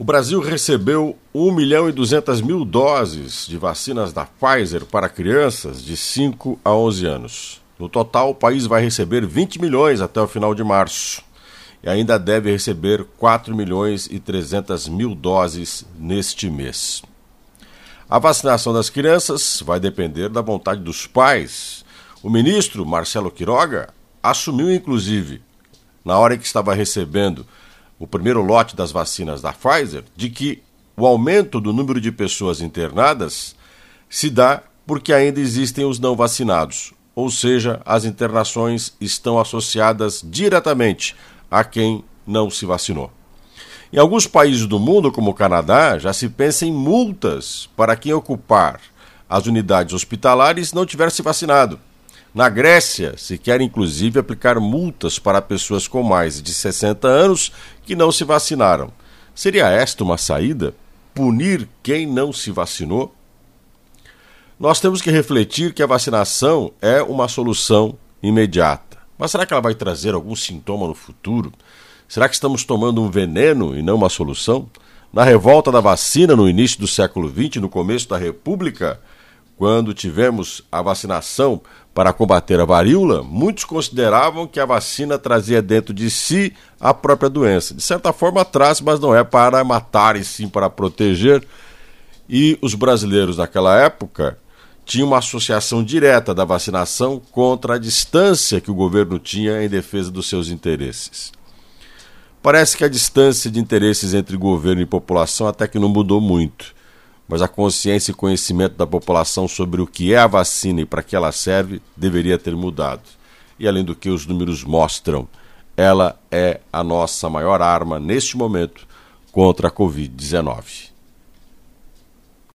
O Brasil recebeu 1 milhão e 200 mil doses de vacinas da Pfizer para crianças de 5 a 11 anos. No total, o país vai receber 20 milhões até o final de março e ainda deve receber 4 milhões e 300 mil doses neste mês. A vacinação das crianças vai depender da vontade dos pais. O ministro Marcelo Quiroga assumiu, inclusive, na hora que estava recebendo o primeiro lote das vacinas da Pfizer, de que o aumento do número de pessoas internadas se dá porque ainda existem os não vacinados, ou seja, as internações estão associadas diretamente a quem não se vacinou. Em alguns países do mundo, como o Canadá, já se pensa em multas para quem ocupar as unidades hospitalares não tiver se vacinado. Na Grécia, se quer inclusive aplicar multas para pessoas com mais de 60 anos que não se vacinaram. Seria esta uma saída? Punir quem não se vacinou? Nós temos que refletir que a vacinação é uma solução imediata. Mas será que ela vai trazer algum sintoma no futuro? Será que estamos tomando um veneno e não uma solução? Na revolta da vacina no início do século XX, no começo da República, quando tivemos a vacinação para combater a varíola, muitos consideravam que a vacina trazia dentro de si a própria doença. De certa forma, traz, mas não é para matar e sim para proteger. E os brasileiros naquela época tinham uma associação direta da vacinação contra a distância que o governo tinha em defesa dos seus interesses. Parece que a distância de interesses entre governo e população até que não mudou muito mas a consciência e conhecimento da população sobre o que é a vacina e para que ela serve deveria ter mudado. E além do que os números mostram, ela é a nossa maior arma neste momento contra a Covid-19.